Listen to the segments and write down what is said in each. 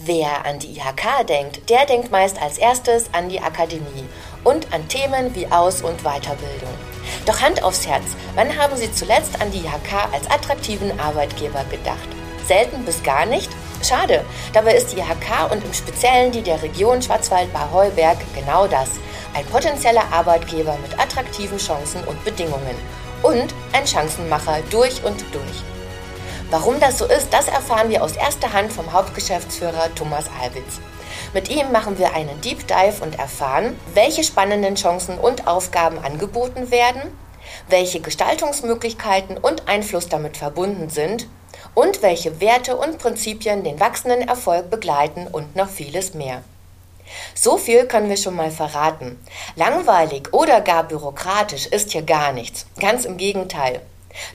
Wer an die IHK denkt, der denkt meist als erstes an die Akademie und an Themen wie Aus- und Weiterbildung. Doch Hand aufs Herz, wann haben Sie zuletzt an die IHK als attraktiven Arbeitgeber gedacht? Selten bis gar nicht? Schade, dabei ist die IHK und im Speziellen die der Region Schwarzwald-Bar-Heuberg genau das. Ein potenzieller Arbeitgeber mit attraktiven Chancen und Bedingungen. Und ein Chancenmacher durch und durch. Warum das so ist, das erfahren wir aus erster Hand vom Hauptgeschäftsführer Thomas Albitz. Mit ihm machen wir einen Deep Dive und erfahren, welche spannenden Chancen und Aufgaben angeboten werden, welche Gestaltungsmöglichkeiten und Einfluss damit verbunden sind und welche Werte und Prinzipien den wachsenden Erfolg begleiten und noch vieles mehr. So viel können wir schon mal verraten. Langweilig oder gar bürokratisch ist hier gar nichts. Ganz im Gegenteil.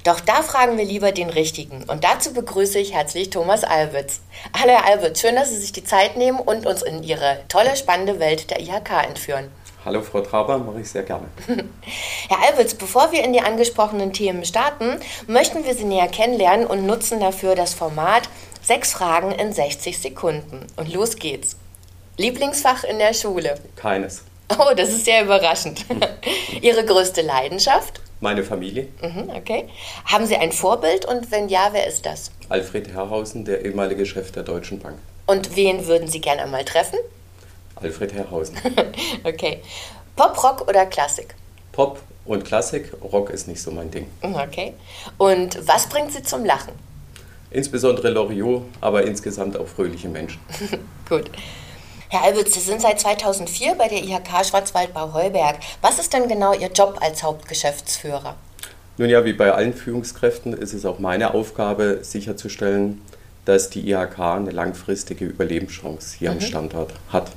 Doch da fragen wir lieber den Richtigen. Und dazu begrüße ich herzlich Thomas Albitz. Hallo Herr Albitz, schön, dass Sie sich die Zeit nehmen und uns in Ihre tolle, spannende Welt der IHK entführen. Hallo Frau Traber, mache ich sehr gerne. Herr Albitz, bevor wir in die angesprochenen Themen starten, möchten wir Sie näher kennenlernen und nutzen dafür das Format Sechs Fragen in 60 Sekunden. Und los geht's. Lieblingsfach in der Schule? Keines. Oh, das ist sehr überraschend. Ihre größte Leidenschaft? Meine Familie. Mhm, okay. Haben Sie ein Vorbild und wenn ja, wer ist das? Alfred Herrhausen, der ehemalige Chef der Deutschen Bank. Und wen würden Sie gerne einmal treffen? Alfred Herrhausen. okay. Pop, Rock oder Klassik? Pop und Klassik. Rock ist nicht so mein Ding. Mhm, okay. Und was bringt Sie zum Lachen? Insbesondere Loriot, aber insgesamt auch fröhliche Menschen. Gut. Herr Albitz, Sie sind seit 2004 bei der IHK Schwarzwaldbau-Heuberg. Was ist denn genau Ihr Job als Hauptgeschäftsführer? Nun ja, wie bei allen Führungskräften ist es auch meine Aufgabe, sicherzustellen, dass die IHK eine langfristige Überlebenschance hier mhm. am Standort hat.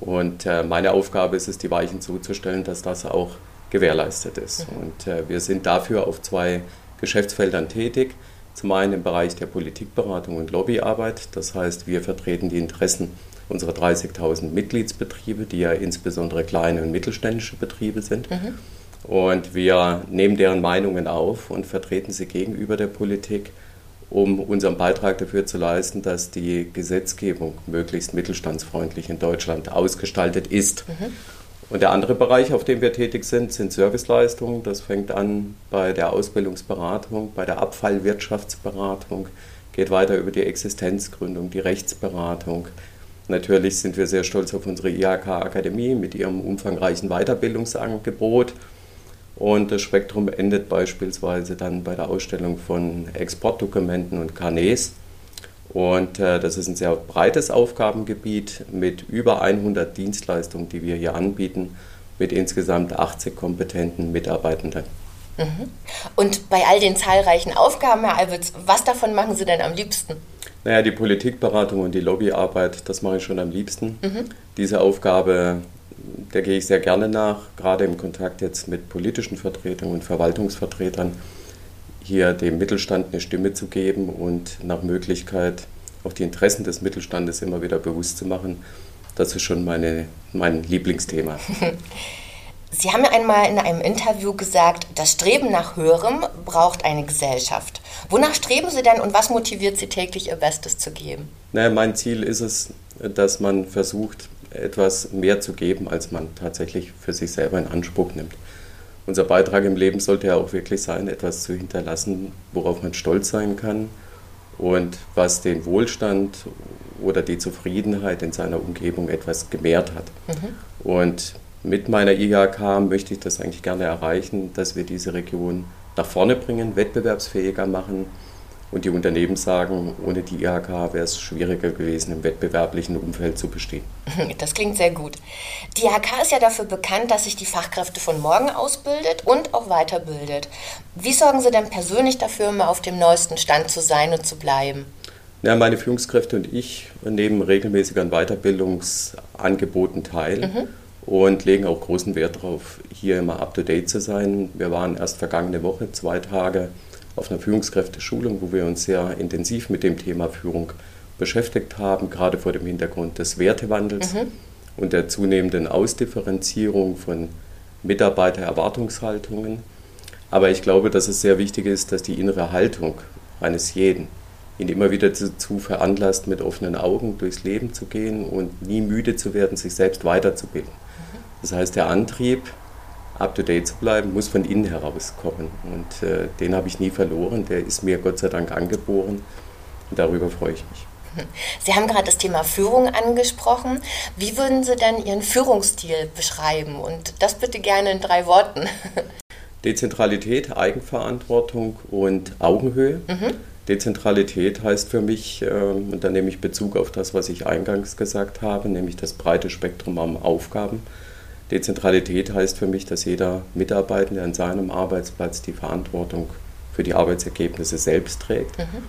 Und äh, meine Aufgabe ist es, die Weichen zuzustellen, dass das auch gewährleistet ist. Mhm. Und äh, wir sind dafür auf zwei Geschäftsfeldern tätig. Zum einen im Bereich der Politikberatung und Lobbyarbeit. Das heißt, wir vertreten die Interessen unsere 30.000 Mitgliedsbetriebe, die ja insbesondere kleine und mittelständische Betriebe sind. Mhm. Und wir nehmen deren Meinungen auf und vertreten sie gegenüber der Politik, um unseren Beitrag dafür zu leisten, dass die Gesetzgebung möglichst mittelstandsfreundlich in Deutschland ausgestaltet ist. Mhm. Und der andere Bereich, auf dem wir tätig sind, sind Serviceleistungen. Das fängt an bei der Ausbildungsberatung, bei der Abfallwirtschaftsberatung, geht weiter über die Existenzgründung, die Rechtsberatung, Natürlich sind wir sehr stolz auf unsere IHK-Akademie mit ihrem umfangreichen Weiterbildungsangebot. Und das Spektrum endet beispielsweise dann bei der Ausstellung von Exportdokumenten und Carnets. Und äh, das ist ein sehr breites Aufgabengebiet mit über 100 Dienstleistungen, die wir hier anbieten, mit insgesamt 80 kompetenten Mitarbeitenden. Mhm. Und bei all den zahlreichen Aufgaben, Herr Albitz, was davon machen Sie denn am liebsten? Naja, die Politikberatung und die Lobbyarbeit, das mache ich schon am liebsten. Mhm. Diese Aufgabe, der gehe ich sehr gerne nach, gerade im Kontakt jetzt mit politischen Vertretern und Verwaltungsvertretern, hier dem Mittelstand eine Stimme zu geben und nach Möglichkeit auch die Interessen des Mittelstandes immer wieder bewusst zu machen. Das ist schon meine, mein Lieblingsthema. Sie haben ja einmal in einem Interview gesagt, das Streben nach Höherem braucht eine Gesellschaft. Wonach streben Sie denn und was motiviert Sie täglich Ihr Bestes zu geben? Naja, mein Ziel ist es, dass man versucht, etwas mehr zu geben, als man tatsächlich für sich selber in Anspruch nimmt. Unser Beitrag im Leben sollte ja auch wirklich sein, etwas zu hinterlassen, worauf man stolz sein kann und was den Wohlstand oder die Zufriedenheit in seiner Umgebung etwas gemehrt hat. Mhm. Und mit meiner IHK möchte ich das eigentlich gerne erreichen, dass wir diese Region nach vorne bringen, wettbewerbsfähiger machen und die Unternehmen sagen, ohne die IHK wäre es schwieriger gewesen, im wettbewerblichen Umfeld zu bestehen. Das klingt sehr gut. Die IHK ist ja dafür bekannt, dass sich die Fachkräfte von morgen ausbildet und auch weiterbildet. Wie sorgen Sie denn persönlich dafür, immer auf dem neuesten Stand zu sein und zu bleiben? Ja, meine Führungskräfte und ich nehmen regelmäßig an Weiterbildungsangeboten teil. Mhm und legen auch großen Wert darauf, hier immer up-to-date zu sein. Wir waren erst vergangene Woche zwei Tage auf einer Führungskräfteschulung, wo wir uns sehr intensiv mit dem Thema Führung beschäftigt haben, gerade vor dem Hintergrund des Wertewandels mhm. und der zunehmenden Ausdifferenzierung von Mitarbeitererwartungshaltungen. Aber ich glaube, dass es sehr wichtig ist, dass die innere Haltung eines jeden ihn immer wieder dazu veranlasst, mit offenen Augen durchs Leben zu gehen und nie müde zu werden, sich selbst weiterzubilden. Das heißt, der Antrieb, up-to-date zu bleiben, muss von innen herauskommen. Und äh, den habe ich nie verloren. Der ist mir Gott sei Dank angeboren. Und darüber freue ich mich. Sie haben gerade das Thema Führung angesprochen. Wie würden Sie dann Ihren Führungsstil beschreiben? Und das bitte gerne in drei Worten. Dezentralität, Eigenverantwortung und Augenhöhe. Mhm. Dezentralität heißt für mich, äh, und da nehme ich Bezug auf das, was ich eingangs gesagt habe, nämlich das breite Spektrum an Aufgaben. Dezentralität heißt für mich, dass jeder Mitarbeitende an seinem Arbeitsplatz die Verantwortung für die Arbeitsergebnisse selbst trägt. Mhm.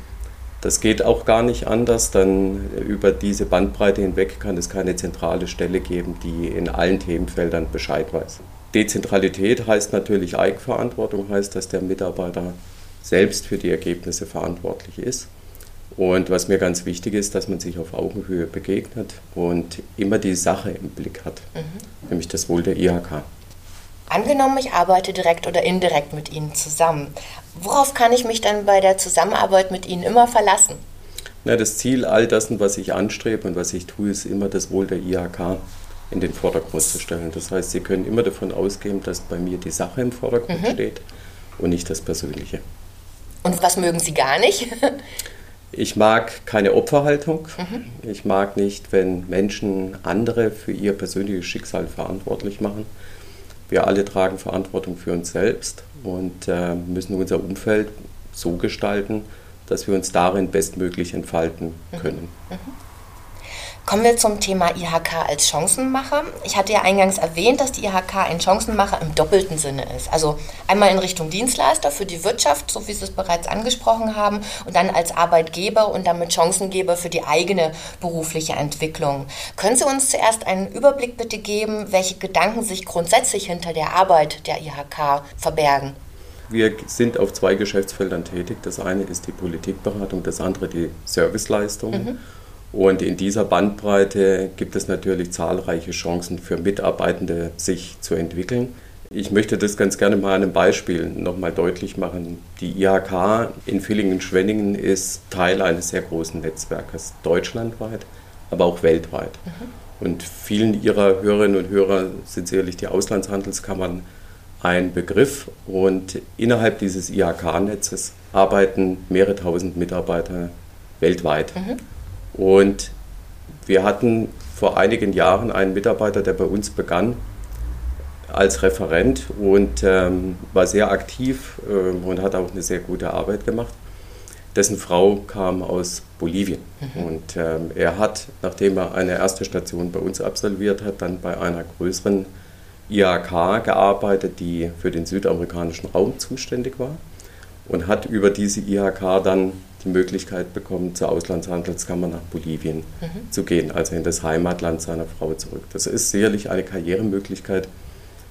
Das geht auch gar nicht anders, dann über diese Bandbreite hinweg kann es keine zentrale Stelle geben, die in allen Themenfeldern Bescheid weiß. Dezentralität heißt natürlich Eigenverantwortung, heißt, dass der Mitarbeiter selbst für die Ergebnisse verantwortlich ist. Und was mir ganz wichtig ist, dass man sich auf Augenhöhe begegnet und immer die Sache im Blick hat, mhm. nämlich das Wohl der IHK. Angenommen, ich arbeite direkt oder indirekt mit Ihnen zusammen. Worauf kann ich mich dann bei der Zusammenarbeit mit Ihnen immer verlassen? Na, das Ziel all dessen, was ich anstrebe und was ich tue, ist immer das Wohl der IHK in den Vordergrund zu stellen. Das heißt, Sie können immer davon ausgehen, dass bei mir die Sache im Vordergrund mhm. steht und nicht das Persönliche. Und was mögen Sie gar nicht? ich mag keine Opferhaltung. Mhm. Ich mag nicht, wenn Menschen andere für ihr persönliches Schicksal verantwortlich machen. Wir alle tragen Verantwortung für uns selbst und äh, müssen unser Umfeld so gestalten, dass wir uns darin bestmöglich entfalten mhm. können. Mhm. Kommen wir zum Thema IHK als Chancenmacher. Ich hatte ja eingangs erwähnt, dass die IHK ein Chancenmacher im doppelten Sinne ist. Also einmal in Richtung Dienstleister für die Wirtschaft, so wie Sie es bereits angesprochen haben, und dann als Arbeitgeber und damit Chancengeber für die eigene berufliche Entwicklung. Können Sie uns zuerst einen Überblick bitte geben, welche Gedanken sich grundsätzlich hinter der Arbeit der IHK verbergen? Wir sind auf zwei Geschäftsfeldern tätig. Das eine ist die Politikberatung, das andere die Serviceleistungen. Mhm. Und in dieser Bandbreite gibt es natürlich zahlreiche Chancen für Mitarbeitende, sich zu entwickeln. Ich möchte das ganz gerne mal an einem Beispiel nochmal deutlich machen. Die IHK in Villingen-Schwenningen ist Teil eines sehr großen Netzwerkes, deutschlandweit, aber auch weltweit. Mhm. Und vielen Ihrer Hörerinnen und Hörer sind sicherlich die Auslandshandelskammern ein Begriff. Und innerhalb dieses IHK-Netzes arbeiten mehrere tausend Mitarbeiter weltweit. Mhm. Und wir hatten vor einigen Jahren einen Mitarbeiter, der bei uns begann als Referent und ähm, war sehr aktiv ähm, und hat auch eine sehr gute Arbeit gemacht. Dessen Frau kam aus Bolivien mhm. und ähm, er hat, nachdem er eine erste Station bei uns absolviert hat, dann bei einer größeren IAK gearbeitet, die für den südamerikanischen Raum zuständig war und hat über diese IHK dann die Möglichkeit bekommen, zur Auslandshandelskammer nach Bolivien mhm. zu gehen, also in das Heimatland seiner Frau zurück. Das ist sicherlich eine Karrieremöglichkeit,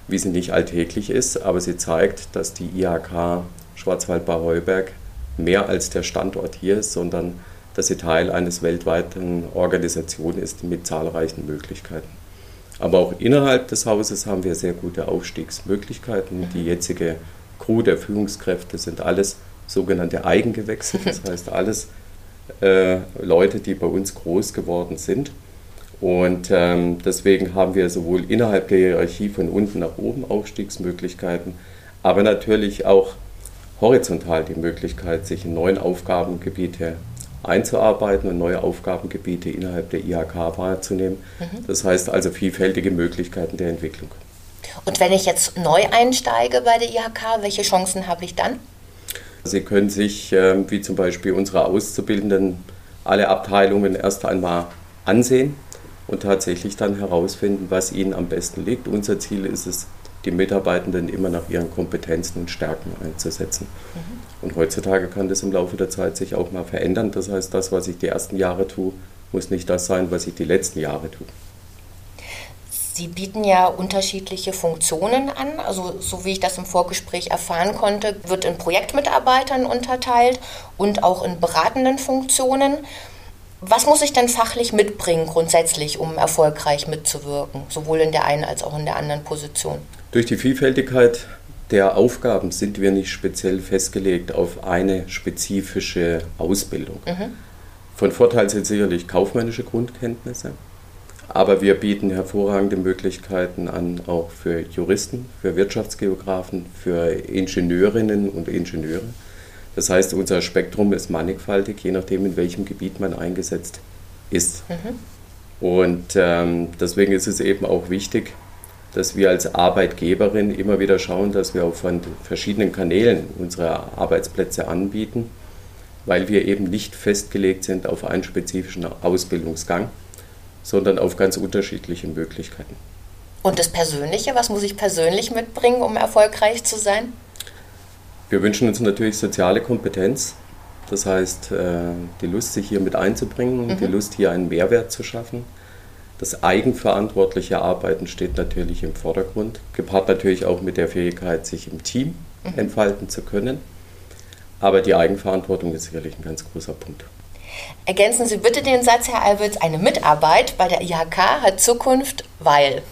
wie sie nicht alltäglich ist, aber sie zeigt, dass die IHK Schwarzwald-Bar-Heuberg mehr als der Standort hier ist, sondern dass sie Teil eines weltweiten Organisation ist mit zahlreichen Möglichkeiten. Aber auch innerhalb des Hauses haben wir sehr gute Aufstiegsmöglichkeiten. Mhm. Die jetzige Crew der Führungskräfte sind alles sogenannte Eigengewächse, das heißt alles äh, Leute, die bei uns groß geworden sind. Und ähm, deswegen haben wir sowohl innerhalb der Hierarchie von unten nach oben Aufstiegsmöglichkeiten, aber natürlich auch horizontal die Möglichkeit, sich in neuen Aufgabengebiete einzuarbeiten und neue Aufgabengebiete innerhalb der IHK wahrzunehmen. Mhm. Das heißt also vielfältige Möglichkeiten der Entwicklung. Und wenn ich jetzt neu einsteige bei der IHK, welche Chancen habe ich dann? Sie können sich, ähm, wie zum Beispiel unsere Auszubildenden, alle Abteilungen erst einmal ansehen und tatsächlich dann herausfinden, was ihnen am besten liegt. Unser Ziel ist es, die Mitarbeitenden immer nach ihren Kompetenzen und Stärken einzusetzen. Mhm. Und heutzutage kann das im Laufe der Zeit sich auch mal verändern. Das heißt, das, was ich die ersten Jahre tue, muss nicht das sein, was ich die letzten Jahre tue. Sie bieten ja unterschiedliche Funktionen an. Also so wie ich das im Vorgespräch erfahren konnte, wird in Projektmitarbeitern unterteilt und auch in beratenden Funktionen. Was muss ich denn fachlich mitbringen grundsätzlich, um erfolgreich mitzuwirken, sowohl in der einen als auch in der anderen Position? Durch die Vielfältigkeit der Aufgaben sind wir nicht speziell festgelegt auf eine spezifische Ausbildung. Mhm. Von Vorteil sind sicherlich kaufmännische Grundkenntnisse, aber wir bieten hervorragende Möglichkeiten an, auch für Juristen, für Wirtschaftsgeografen, für Ingenieurinnen und Ingenieure. Das heißt, unser Spektrum ist mannigfaltig, je nachdem, in welchem Gebiet man eingesetzt ist. Mhm. Und ähm, deswegen ist es eben auch wichtig, dass wir als Arbeitgeberin immer wieder schauen, dass wir auf verschiedenen Kanälen unsere Arbeitsplätze anbieten, weil wir eben nicht festgelegt sind auf einen spezifischen Ausbildungsgang, sondern auf ganz unterschiedliche Möglichkeiten. Und das Persönliche, was muss ich persönlich mitbringen, um erfolgreich zu sein? Wir wünschen uns natürlich soziale Kompetenz, das heißt äh, die Lust, sich hier mit einzubringen, mhm. die Lust, hier einen Mehrwert zu schaffen das eigenverantwortliche Arbeiten steht natürlich im Vordergrund, gepaart natürlich auch mit der Fähigkeit, sich im Team mhm. entfalten zu können. Aber die Eigenverantwortung ist sicherlich ein ganz großer Punkt. Ergänzen Sie bitte den Satz, Herr Alwitz, eine Mitarbeit bei der IHK hat Zukunft, weil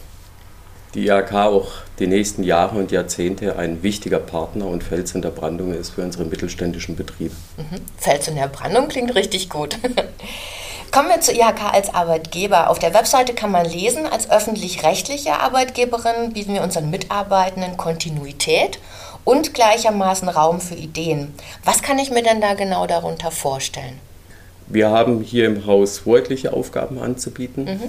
die IHK auch die nächsten Jahre und Jahrzehnte ein wichtiger Partner und Fels in der Brandung ist für unsere mittelständischen Betriebe. Mhm. Fels in der Brandung klingt richtig gut. Kommen wir zur IHK als Arbeitgeber. Auf der Webseite kann man lesen, als öffentlich-rechtliche Arbeitgeberin bieten wir unseren Mitarbeitenden Kontinuität und gleichermaßen Raum für Ideen. Was kann ich mir denn da genau darunter vorstellen? Wir haben hier im Haus hoheitliche Aufgaben anzubieten, mhm.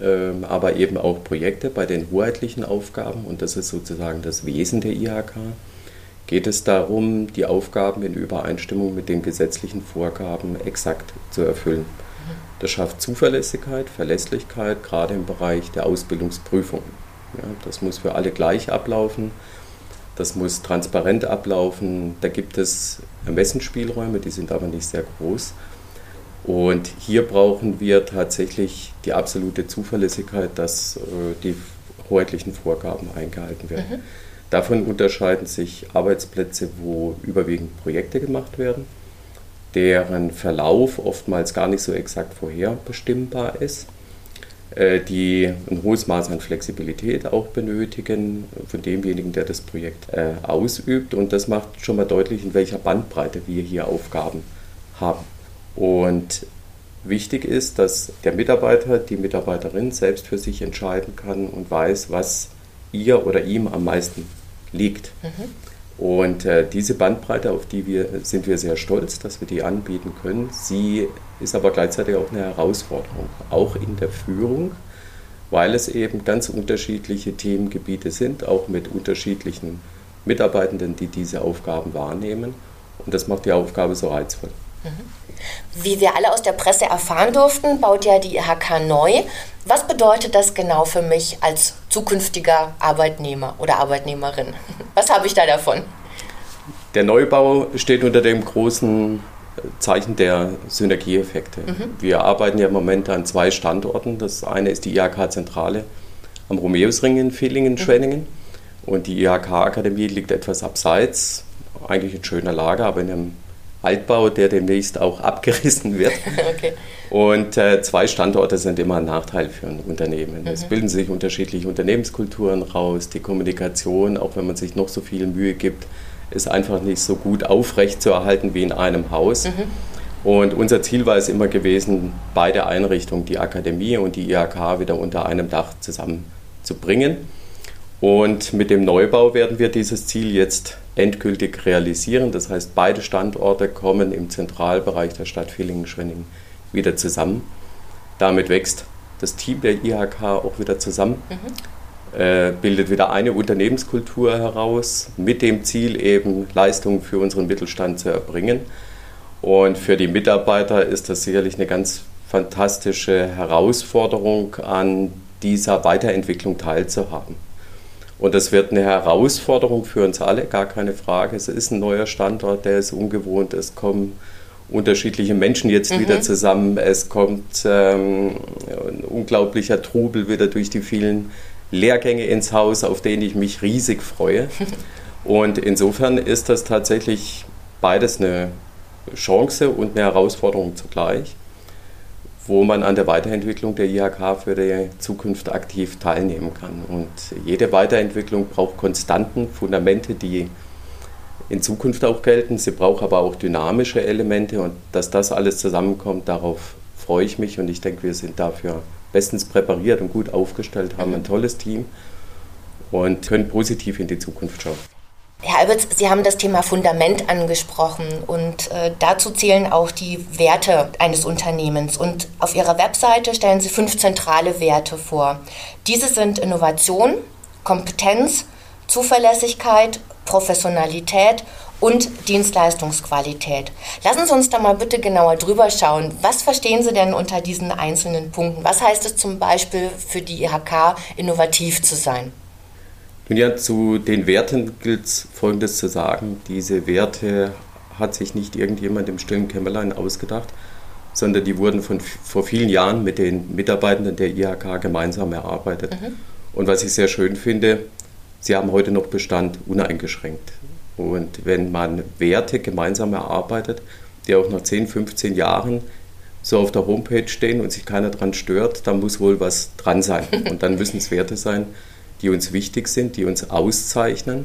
ähm, aber eben auch Projekte bei den hoheitlichen Aufgaben und das ist sozusagen das Wesen der IHK. Geht es darum, die Aufgaben in Übereinstimmung mit den gesetzlichen Vorgaben exakt zu erfüllen. Das schafft Zuverlässigkeit, Verlässlichkeit, gerade im Bereich der Ausbildungsprüfung. Ja, das muss für alle gleich ablaufen. Das muss transparent ablaufen. Da gibt es Ermessensspielräume, die sind aber nicht sehr groß. Und hier brauchen wir tatsächlich die absolute Zuverlässigkeit, dass äh, die hoheitlichen Vorgaben eingehalten werden. Mhm. Davon unterscheiden sich Arbeitsplätze, wo überwiegend Projekte gemacht werden deren Verlauf oftmals gar nicht so exakt vorherbestimmbar ist, äh, die ein hohes Maß an Flexibilität auch benötigen von demjenigen, der das Projekt äh, ausübt. Und das macht schon mal deutlich, in welcher Bandbreite wir hier Aufgaben haben. Und wichtig ist, dass der Mitarbeiter, die Mitarbeiterin selbst für sich entscheiden kann und weiß, was ihr oder ihm am meisten liegt. Mhm. Und äh, diese Bandbreite, auf die wir sind wir sehr stolz, dass wir die anbieten können. Sie ist aber gleichzeitig auch eine Herausforderung, auch in der Führung, weil es eben ganz unterschiedliche Themengebiete sind, auch mit unterschiedlichen Mitarbeitenden, die diese Aufgaben wahrnehmen. Und das macht die Aufgabe so reizvoll. Mhm. Wie wir alle aus der Presse erfahren durften, baut ja die IHK neu. Was bedeutet das genau für mich als zukünftiger Arbeitnehmer oder Arbeitnehmerin? Was habe ich da davon? Der Neubau steht unter dem großen Zeichen der Synergieeffekte. Mhm. Wir arbeiten ja im Moment an zwei Standorten. Das eine ist die IHK-Zentrale am Romeusring in Villingen-Schwenningen. Mhm. Und die IHK-Akademie liegt etwas abseits, eigentlich in schöner Lage, aber in einem Altbau, der demnächst auch abgerissen wird. okay. Und äh, zwei Standorte sind immer ein Nachteil für ein Unternehmen. Mhm. Es bilden sich unterschiedliche Unternehmenskulturen raus. Die Kommunikation, auch wenn man sich noch so viel Mühe gibt, ist einfach nicht so gut aufrecht zu erhalten wie in einem Haus. Mhm. Und unser Ziel war es immer gewesen, beide Einrichtungen, die Akademie und die IHK, wieder unter einem Dach zusammenzubringen. Und mit dem Neubau werden wir dieses Ziel jetzt endgültig realisieren. Das heißt, beide Standorte kommen im Zentralbereich der Stadt Villingen-Schwenningen wieder zusammen. Damit wächst das Team der IHK auch wieder zusammen, mhm. äh, bildet wieder eine Unternehmenskultur heraus, mit dem Ziel eben Leistungen für unseren Mittelstand zu erbringen. Und für die Mitarbeiter ist das sicherlich eine ganz fantastische Herausforderung, an dieser Weiterentwicklung teilzuhaben. Und das wird eine Herausforderung für uns alle, gar keine Frage. Es ist ein neuer Standort, der ist ungewohnt. Es kommen unterschiedliche Menschen jetzt mhm. wieder zusammen. Es kommt ähm, ein unglaublicher Trubel wieder durch die vielen Lehrgänge ins Haus, auf denen ich mich riesig freue. Und insofern ist das tatsächlich beides eine Chance und eine Herausforderung zugleich wo man an der Weiterentwicklung der IHK für die Zukunft aktiv teilnehmen kann. Und jede Weiterentwicklung braucht Konstanten, Fundamente, die in Zukunft auch gelten. Sie braucht aber auch dynamische Elemente und dass das alles zusammenkommt, darauf freue ich mich und ich denke, wir sind dafür bestens präpariert und gut aufgestellt, haben ein tolles Team und können positiv in die Zukunft schauen. Herr Alberts, Sie haben das Thema Fundament angesprochen und äh, dazu zählen auch die Werte eines Unternehmens. Und auf Ihrer Webseite stellen Sie fünf zentrale Werte vor. Diese sind Innovation, Kompetenz, Zuverlässigkeit, Professionalität und Dienstleistungsqualität. Lassen Sie uns da mal bitte genauer drüber schauen. Was verstehen Sie denn unter diesen einzelnen Punkten? Was heißt es zum Beispiel für die IHK, innovativ zu sein? Nun ja, zu den Werten gilt es Folgendes zu sagen. Diese Werte hat sich nicht irgendjemand im stillen Kämmerlein ausgedacht, sondern die wurden von, vor vielen Jahren mit den Mitarbeitenden der IHK gemeinsam erarbeitet. Mhm. Und was ich sehr schön finde, sie haben heute noch Bestand uneingeschränkt. Und wenn man Werte gemeinsam erarbeitet, die auch nach 10, 15 Jahren so auf der Homepage stehen und sich keiner dran stört, dann muss wohl was dran sein. Und dann müssen es Werte sein, die uns wichtig sind, die uns auszeichnen.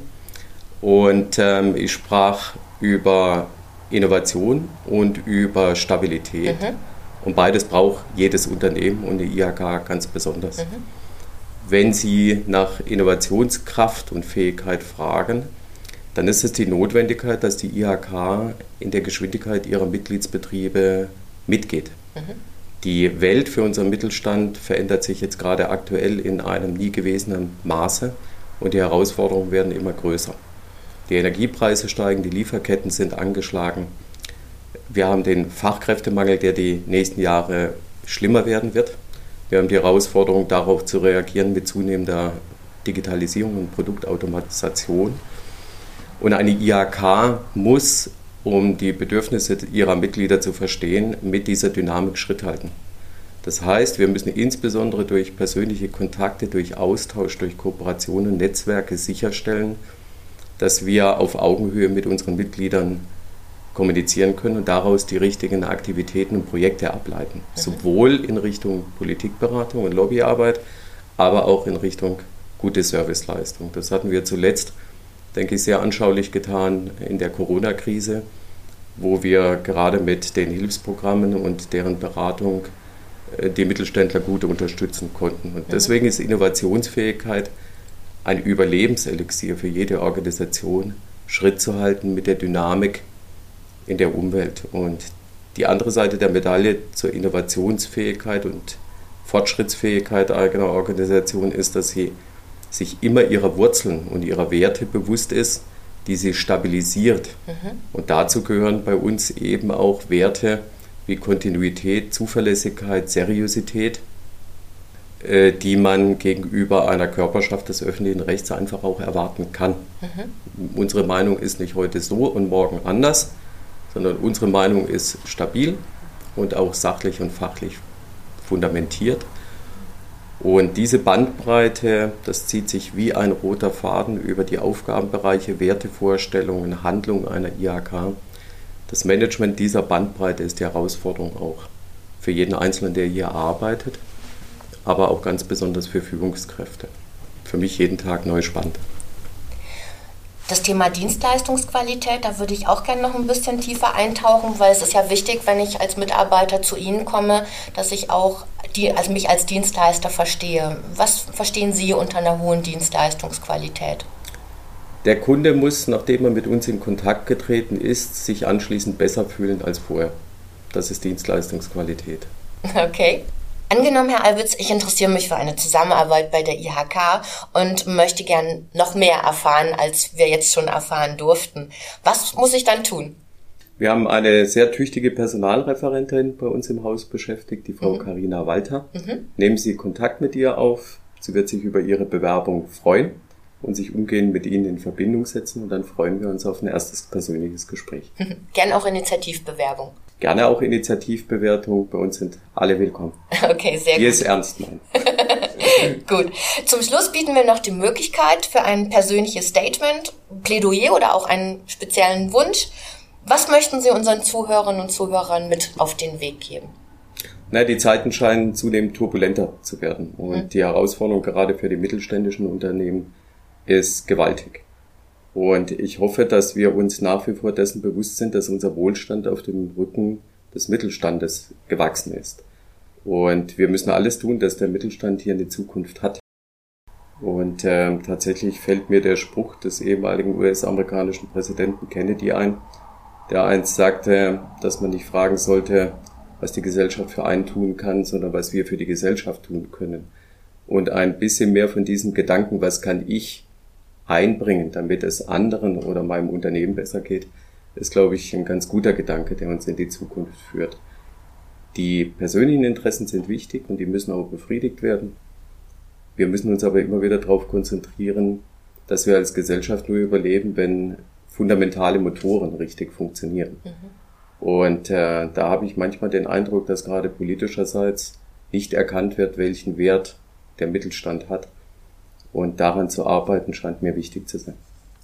Und ähm, ich sprach über Innovation und über Stabilität. Mhm. Und beides braucht jedes Unternehmen und die IHK ganz besonders. Mhm. Wenn Sie nach Innovationskraft und Fähigkeit fragen, dann ist es die Notwendigkeit, dass die IHK in der Geschwindigkeit ihrer Mitgliedsbetriebe mitgeht. Mhm. Die Welt für unseren Mittelstand verändert sich jetzt gerade aktuell in einem nie gewesenen Maße und die Herausforderungen werden immer größer. Die Energiepreise steigen, die Lieferketten sind angeschlagen. Wir haben den Fachkräftemangel, der die nächsten Jahre schlimmer werden wird. Wir haben die Herausforderung, darauf zu reagieren mit zunehmender Digitalisierung und Produktautomatisation. Und eine IHK muss um die Bedürfnisse ihrer Mitglieder zu verstehen, mit dieser Dynamik Schritt halten. Das heißt, wir müssen insbesondere durch persönliche Kontakte, durch Austausch, durch Kooperationen Netzwerke sicherstellen, dass wir auf Augenhöhe mit unseren Mitgliedern kommunizieren können und daraus die richtigen Aktivitäten und Projekte ableiten. Mhm. Sowohl in Richtung Politikberatung und Lobbyarbeit, aber auch in Richtung gute Serviceleistung. Das hatten wir zuletzt denke ich, sehr anschaulich getan in der Corona-Krise, wo wir gerade mit den Hilfsprogrammen und deren Beratung äh, die Mittelständler gut unterstützen konnten. Und deswegen ist Innovationsfähigkeit ein Überlebenselixier für jede Organisation, Schritt zu halten mit der Dynamik in der Umwelt. Und die andere Seite der Medaille zur Innovationsfähigkeit und Fortschrittsfähigkeit eigener Organisation ist, dass sie sich immer ihrer Wurzeln und ihrer Werte bewusst ist, die sie stabilisiert. Mhm. Und dazu gehören bei uns eben auch Werte wie Kontinuität, Zuverlässigkeit, Seriosität, äh, die man gegenüber einer Körperschaft des öffentlichen Rechts einfach auch erwarten kann. Mhm. Unsere Meinung ist nicht heute so und morgen anders, sondern unsere Meinung ist stabil und auch sachlich und fachlich fundamentiert. Und diese Bandbreite, das zieht sich wie ein roter Faden über die Aufgabenbereiche, Wertevorstellungen, Handlungen einer IHK. Das Management dieser Bandbreite ist die Herausforderung auch für jeden Einzelnen, der hier arbeitet, aber auch ganz besonders für Führungskräfte. Für mich jeden Tag neu spannend. Das Thema Dienstleistungsqualität, da würde ich auch gerne noch ein bisschen tiefer eintauchen, weil es ist ja wichtig, wenn ich als Mitarbeiter zu Ihnen komme, dass ich auch die, also mich als Dienstleister verstehe. Was verstehen Sie unter einer hohen Dienstleistungsqualität? Der Kunde muss, nachdem er mit uns in Kontakt getreten ist, sich anschließend besser fühlen als vorher. Das ist Dienstleistungsqualität. Okay. Angenommen, Herr Alwitz, ich interessiere mich für eine Zusammenarbeit bei der IHK und möchte gern noch mehr erfahren, als wir jetzt schon erfahren durften. Was muss ich dann tun? Wir haben eine sehr tüchtige Personalreferentin bei uns im Haus beschäftigt, die Frau Karina mhm. Walter. Mhm. Nehmen Sie Kontakt mit ihr auf. Sie wird sich über Ihre Bewerbung freuen und sich umgehend mit Ihnen in Verbindung setzen und dann freuen wir uns auf ein erstes persönliches Gespräch. Gern auch Initiativbewerbung. Gerne auch Initiativbewertung. Bei uns sind alle willkommen. Okay, sehr Die gut. Die es ernst meinen. gut. Zum Schluss bieten wir noch die Möglichkeit für ein persönliches Statement, Plädoyer oder auch einen speziellen Wunsch. Was möchten Sie unseren Zuhörerinnen und Zuhörern mit auf den Weg geben? Na, die Zeiten scheinen zunehmend turbulenter zu werden. Und mhm. die Herausforderung gerade für die mittelständischen Unternehmen ist gewaltig. Und ich hoffe, dass wir uns nach wie vor dessen bewusst sind, dass unser Wohlstand auf dem Rücken des Mittelstandes gewachsen ist. Und wir müssen alles tun, dass der Mittelstand hier eine Zukunft hat. Und äh, tatsächlich fällt mir der Spruch des ehemaligen US-amerikanischen Präsidenten Kennedy ein, der einst sagte, dass man nicht fragen sollte, was die Gesellschaft für einen tun kann, sondern was wir für die Gesellschaft tun können. Und ein bisschen mehr von diesem Gedanken, was kann ich einbringen, damit es anderen oder meinem Unternehmen besser geht, ist, glaube ich, ein ganz guter Gedanke, der uns in die Zukunft führt. Die persönlichen Interessen sind wichtig und die müssen auch befriedigt werden. Wir müssen uns aber immer wieder darauf konzentrieren, dass wir als Gesellschaft nur überleben, wenn fundamentale Motoren richtig funktionieren. Mhm. Und äh, da habe ich manchmal den Eindruck, dass gerade politischerseits nicht erkannt wird, welchen Wert der Mittelstand hat. Und daran zu arbeiten scheint mir wichtig zu sein.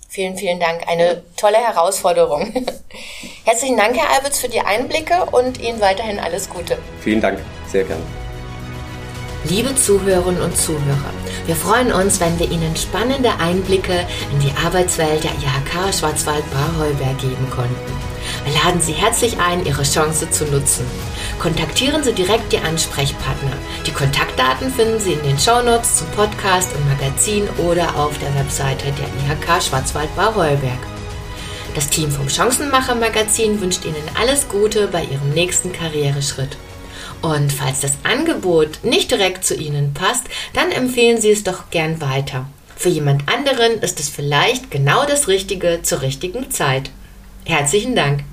Vielen, vielen Dank. Eine tolle Herausforderung. Herzlichen Dank, Herr Albitz, für die Einblicke und Ihnen weiterhin alles Gute. Vielen Dank. Sehr gerne. Liebe Zuhörerinnen und Zuhörer, wir freuen uns, wenn wir Ihnen spannende Einblicke in die Arbeitswelt der IHK Schwarzwald-Barheuberg geben konnten. Wir laden Sie herzlich ein, Ihre Chance zu nutzen. Kontaktieren Sie direkt die Ansprechpartner. Die Kontaktdaten finden Sie in den Shownotes zum Podcast und Magazin oder auf der Webseite der IHK Schwarzwald-Barheuberg. Das Team vom Chancenmacher Magazin wünscht Ihnen alles Gute bei Ihrem nächsten Karriereschritt. Und falls das Angebot nicht direkt zu Ihnen passt, dann empfehlen Sie es doch gern weiter. Für jemand anderen ist es vielleicht genau das Richtige zur richtigen Zeit. Herzlichen Dank.